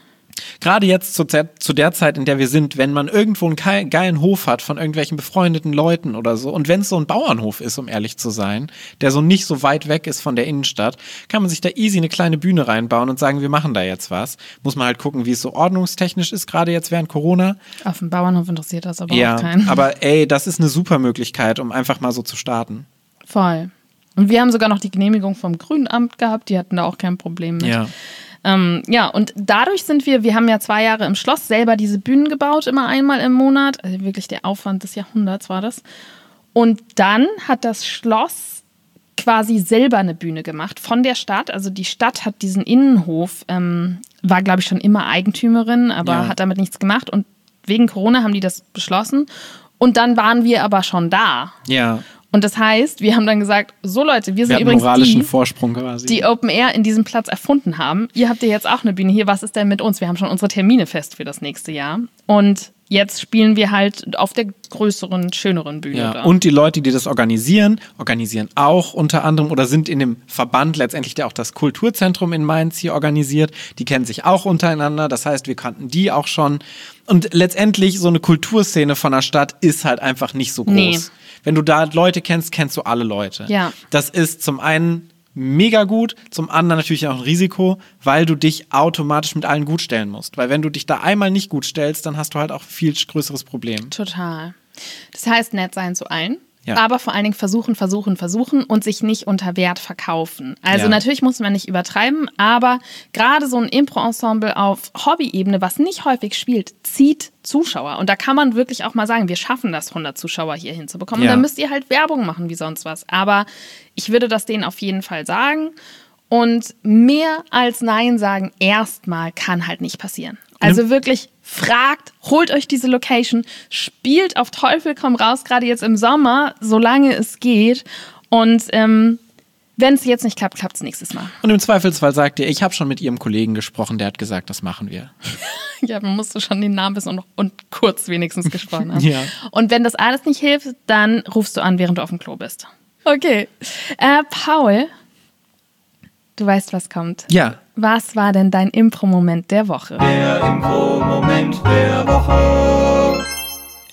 Gerade jetzt zu, der- zu der Zeit, in der wir sind, wenn man irgendwo einen geilen Hof hat von irgendwelchen befreundeten Leuten oder so, und wenn es so ein Bauernhof ist, um ehrlich zu sein, der so nicht so weit weg ist von der Innenstadt, kann man sich da easy eine kleine Bühne reinbauen und sagen, wir machen da jetzt was. Muss man halt gucken, wie es so ordnungstechnisch ist, gerade jetzt während Corona. Auf dem Bauernhof interessiert das aber ja, auch keinen. aber ey, das ist eine super Möglichkeit, um einfach mal so zu starten. Voll. Und wir haben sogar noch die Genehmigung vom Grünamt gehabt, die hatten da auch kein Problem mit. Ja. Ähm, ja, und dadurch sind wir, wir haben ja zwei Jahre im Schloss selber diese Bühnen gebaut, immer einmal im Monat. Also wirklich der Aufwand des Jahrhunderts war das. Und dann hat das Schloss quasi selber eine Bühne gemacht von der Stadt. Also die Stadt hat diesen Innenhof, ähm, war glaube ich schon immer Eigentümerin, aber Ja. hat damit nichts gemacht. Und wegen Corona haben die das beschlossen. Und dann waren wir aber schon da. Ja. Und das heißt, wir haben dann gesagt, so Leute, wir Wir sind hatten übrigens moralischen die, Vorsprung quasi. die Open Air in diesem Platz erfunden haben. Ihr habt ja jetzt auch eine Bühne hier. Was ist denn mit uns? Wir haben schon unsere Termine fest für das nächste Jahr. Und jetzt spielen wir halt auf der größeren, schöneren Bühne. Ja, da. und die Leute, die das organisieren, organisieren auch unter anderem oder sind in dem Verband letztendlich, der auch das Kulturzentrum in Mainz hier organisiert. Die kennen sich auch untereinander. Das heißt, wir kannten die auch schon. Und letztendlich so eine Kulturszene von einer Stadt ist halt einfach nicht so groß. Nee. Wenn du da Leute kennst, kennst du alle Leute. Ja. Das ist zum einen mega gut, zum anderen natürlich auch ein Risiko, weil du dich automatisch mit allen gut stellen musst. Weil wenn du dich da einmal nicht gut stellst, dann hast du halt auch viel größeres Problem. Total. Das heißt, nett sein zu allen. Ja. Aber vor allen Dingen versuchen, versuchen, versuchen und sich nicht unter Wert verkaufen. Also Ja. natürlich muss man nicht übertreiben, aber gerade so ein Impro-Ensemble auf Hobby-Ebene, was nicht häufig spielt, zieht Zuschauer. Und da kann man wirklich auch mal sagen, wir schaffen das, 100 Zuschauer hier hinzubekommen. Ja. Und dann müsst ihr halt Werbung machen wie sonst was. Aber ich würde das denen auf jeden Fall sagen. Und mehr als Nein sagen erstmal kann halt nicht passieren. Also wirklich fragt, holt euch diese Location, spielt auf Teufel komm raus, gerade jetzt im Sommer, solange es geht. Und ähm, wenn es jetzt nicht klappt, klappt es nächstes Mal. Und im Zweifelsfall sagt ihr, ich habe schon mit ihrem Kollegen gesprochen, der hat gesagt, das machen wir. Ja, man musste schon den Namen wissen und, und kurz wenigstens gesprochen haben. Ja. Und wenn das alles nicht hilft, dann rufst du an, während du auf dem Klo bist. Okay. Äh, Paul, du weißt, was kommt. Ja, Was war denn dein Impro-Moment der Woche? Der Impro-Moment der Woche.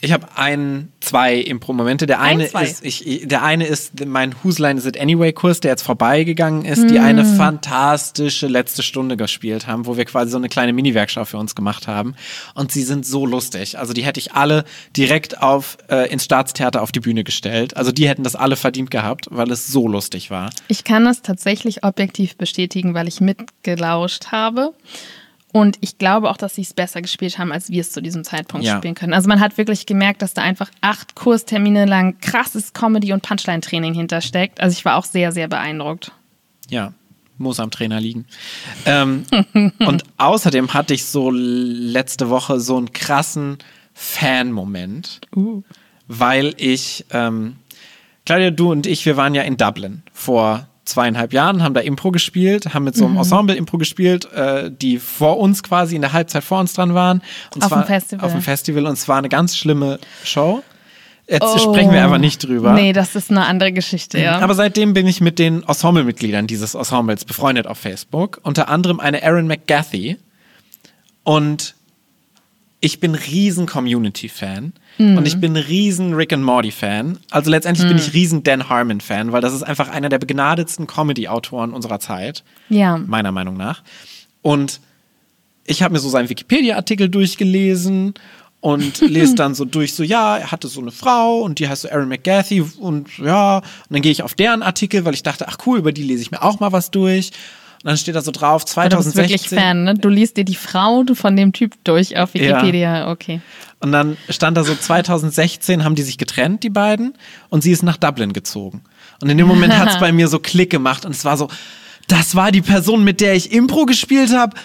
Ich habe ein, zwei Impro-Momente. Der eine zwei. ist, ich, der eine ist mein Whose Line Is It Anyway Kurs, der jetzt vorbeigegangen ist, die eine Mm. fantastische letzte Stunde gespielt haben, wo wir quasi so eine kleine Mini-Werkschau für uns gemacht haben. Und sie sind so lustig. Also die hätte ich alle direkt auf äh, ins Staatstheater auf die Bühne gestellt. Also die hätten das alle verdient gehabt, weil es so lustig war. Ich kann das tatsächlich objektiv bestätigen, weil ich mitgelauscht habe. Und ich glaube auch, dass sie es besser gespielt haben, als wir es zu diesem Zeitpunkt Ja. spielen können. Also man hat wirklich gemerkt, dass da einfach acht Kurstermine lang krasses Comedy- und Punchline-Training hintersteckt. Also ich war auch sehr, sehr beeindruckt. Ja, muss am Trainer liegen. Ähm, und außerdem hatte ich so letzte Woche so einen krassen Fan-Moment, weil ich, ähm, Claudia, du und ich, wir waren ja in Dublin vor zweieinhalb Jahren, haben da Impro gespielt, haben mit so Mhm. einem Ensemble Impro gespielt, äh, die vor uns quasi in der Halbzeit vor uns dran waren. Und Auf zwar dem Festival. Auf dem Festival und es war eine ganz schlimme Show. Jetzt Oh. sprechen wir einfach nicht drüber. Nee, das ist eine andere Geschichte, ja. Aber seitdem bin ich mit den Ensemblemitgliedern dieses Ensembles befreundet auf Facebook. Unter anderem eine Erin McGathy. Und ich bin riesen Community-Fan. Mhm. Und ich bin riesen Rick and Morty-Fan. Also letztendlich bin ich riesen Dan Harmon-Fan, weil das ist einfach einer der begnadetsten Comedy-Autoren unserer Zeit. ja. Meiner Meinung nach. Und ich habe mir so seinen Wikipedia-Artikel durchgelesen und lese dann so durch, so ja, er hatte so eine Frau und die heißt so Erin McGathy und ja, und dann gehe ich auf deren Artikel, weil ich dachte, ach cool, über die lese ich mir auch mal was durch. Und dann steht da so drauf, Aber du bist 2016. wirklich Fan, ne? Du liest dir die Frau von dem Typ durch auf Wikipedia, okay. Und dann stand da so 2016 haben die sich getrennt, die beiden, und sie ist nach Dublin gezogen. Und in dem Moment hat es bei mir so Klick gemacht und es war so, das war die Person, mit der ich Impro gespielt habe.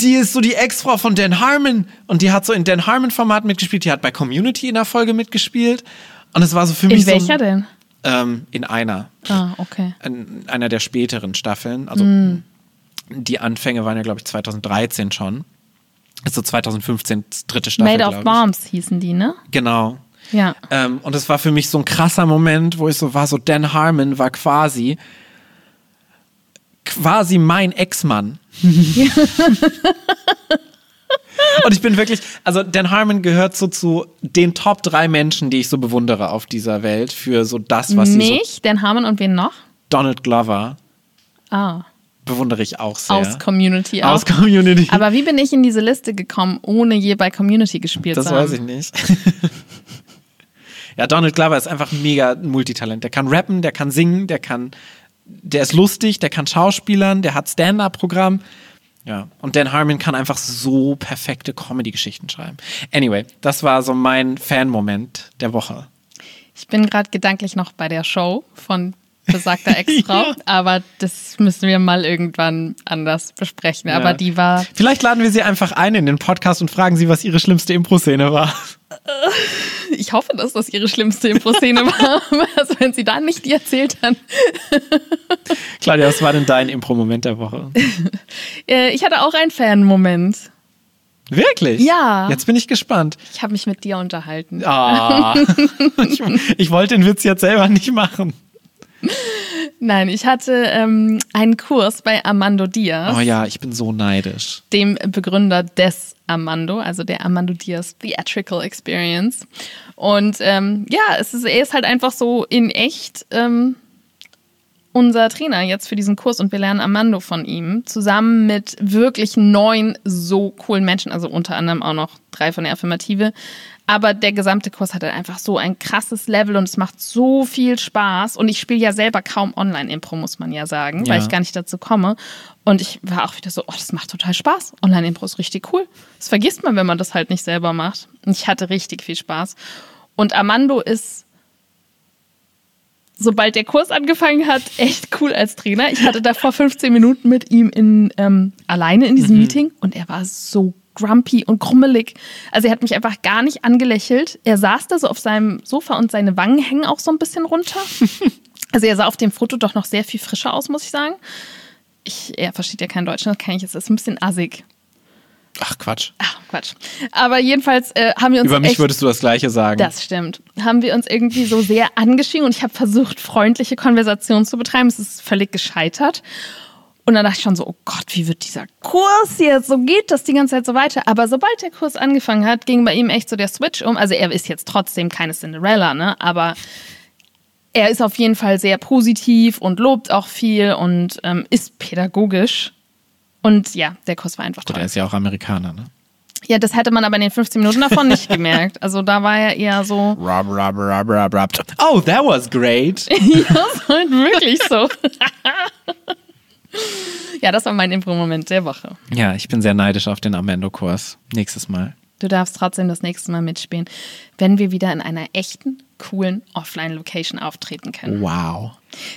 Die ist so die Ex-Frau von Dan Harmon und die hat so in Dan Harmon-Format mitgespielt. Die hat bei Community in der Folge mitgespielt. Und es war so für mich In welcher so, denn? Ähm, in einer. Ah, okay. In einer der späteren Staffeln. Also Hm. die Anfänge waren ja, glaube ich, 2013 schon. Also 2015 dritte Staffel. Made of. Bombs hießen die, ne? Genau. Ja. Ähm, und es war für mich so ein krasser Moment, wo ich so war, so Dan Harmon war quasi quasi mein Ex-Mann. und ich bin wirklich, also Dan Harmon gehört so zu den Top drei Menschen, die ich so bewundere auf dieser Welt für so das, was sie so. Mich, Dan Harmon und wen noch? Donald Glover Ah, bewundere ich auch sehr. aus Community Aus auch. Community. Aber wie bin ich in diese Liste gekommen, ohne je bei Community gespielt Das zu haben? weiß ich nicht. ja, Donald Glover ist einfach ein mega Multitalent. Der kann rappen, der kann singen, der kann, der ist lustig, der kann Schauspielern, der hat Stand-up-Programm. Ja, und Dan Harmon kann einfach so perfekte Comedy-Geschichten schreiben. Anyway, das war so mein Fan-Moment der Woche. Ich bin gerade gedanklich noch bei der Show von besagter Ex-Frau, Ja. aber das müssen wir mal irgendwann anders besprechen. Aber Ja. die war, Vielleicht laden wir sie einfach ein in den Podcast und fragen sie, was ihre schlimmste Impro-Szene war. ich hoffe, dass das ihre schlimmste Impro-Szene war. Also wenn sie da nicht die erzählt hat. Claudia, was war denn dein Impro-Moment der Woche? Äh, Ich hatte auch einen Fan-Moment. Wirklich? Ja. Jetzt bin ich gespannt. Ich habe mich mit dir unterhalten. Ah. ich, ich wollte den Witz jetzt selber nicht machen. Nein, ich hatte ähm, einen Kurs bei Armando Diaz, Oh ja, ich bin so neidisch. dem Begründer des Armando, also der Armando Diaz Theatrical Experience. Und ähm, ja, es ist, er ist halt einfach so in echt ähm, unser Trainer jetzt für diesen Kurs und wir lernen Armando von ihm zusammen mit wirklich neun so coolen Menschen, also unter anderem auch noch drei von der Affirmative. Aber der gesamte Kurs hat halt einfach so ein krasses Level und es macht so viel Spaß. Und ich spiele ja selber kaum Online-Impro, muss man ja sagen, Ja. weil ich gar nicht dazu komme. Und ich war auch wieder so, oh, das macht total Spaß. Online-Impro ist richtig cool. Das vergisst man, wenn man das halt nicht selber macht. Und ich hatte richtig viel Spaß. Und Armando ist sobald der Kurs angefangen hat, echt cool als Trainer. Ich hatte da vor 15 Minuten mit ihm in, ähm, alleine in diesem Meeting und er war so grumpy und krummelig. Also er hat mich einfach gar nicht angelächelt. Er saß da so auf seinem Sofa und seine Wangen hängen auch so ein bisschen runter. Also er sah auf dem Foto doch noch sehr viel frischer aus, muss ich sagen. Ich, er versteht ja kein Deutsch, das kann ich. Es ist ein bisschen assig. Ach Quatsch. Ach, Quatsch. Aber jedenfalls äh, haben wir uns Über mich echt würdest du das Gleiche sagen. das stimmt. Haben wir uns irgendwie so sehr angeschrien und ich habe versucht, freundliche Konversationen zu betreiben. Es ist völlig gescheitert. Und dann dachte ich schon so, oh Gott, wie wird dieser Kurs jetzt? So geht das die ganze Zeit so weiter. Aber sobald der Kurs angefangen hat, ging bei ihm echt so der Switch um. Also er ist jetzt trotzdem keine Cinderella, ne? Aber er ist auf jeden Fall sehr positiv und lobt auch viel und ähm, ist pädagogisch. Und ja, der Kurs war einfach Gut, toll. er ist ja auch Amerikaner, ne? Ja, das hätte man aber in den 15 Minuten davon nicht gemerkt. Also da war er eher so, Rob, rob, rob, rob, rob. Oh, that was great. Ja, halt wirklich so. ja, das war mein Impro-Moment der Woche. Ja, ich bin sehr neidisch auf den Amendo-Kurs. Nächstes Mal. Du darfst trotzdem das nächste Mal mitspielen, wenn wir wieder in einer echten, coolen Offline-Location auftreten können. Wow.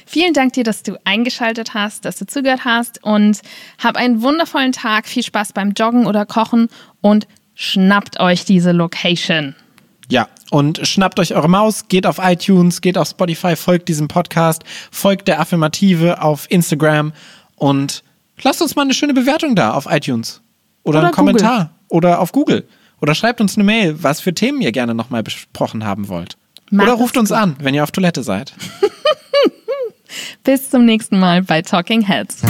Vielen Dank dir, dass du eingeschaltet hast, dass du zugehört hast und hab einen wundervollen Tag. Viel Spaß beim Joggen oder Kochen und schnappt euch diese Location. Ja, und schnappt euch eure Maus, geht auf iTunes, geht auf Spotify, folgt diesem Podcast, folgt der Affirmative auf Instagram und lasst uns mal eine schöne Bewertung da auf iTunes. Oder, Oder einen Kommentar. Oder auf Google. Oder schreibt uns eine Mail, was für Themen ihr gerne nochmal besprochen haben wollt. Macht Oder ruft uns an, wenn ihr auf Toilette seid. Bis zum nächsten Mal bei Talking Heads.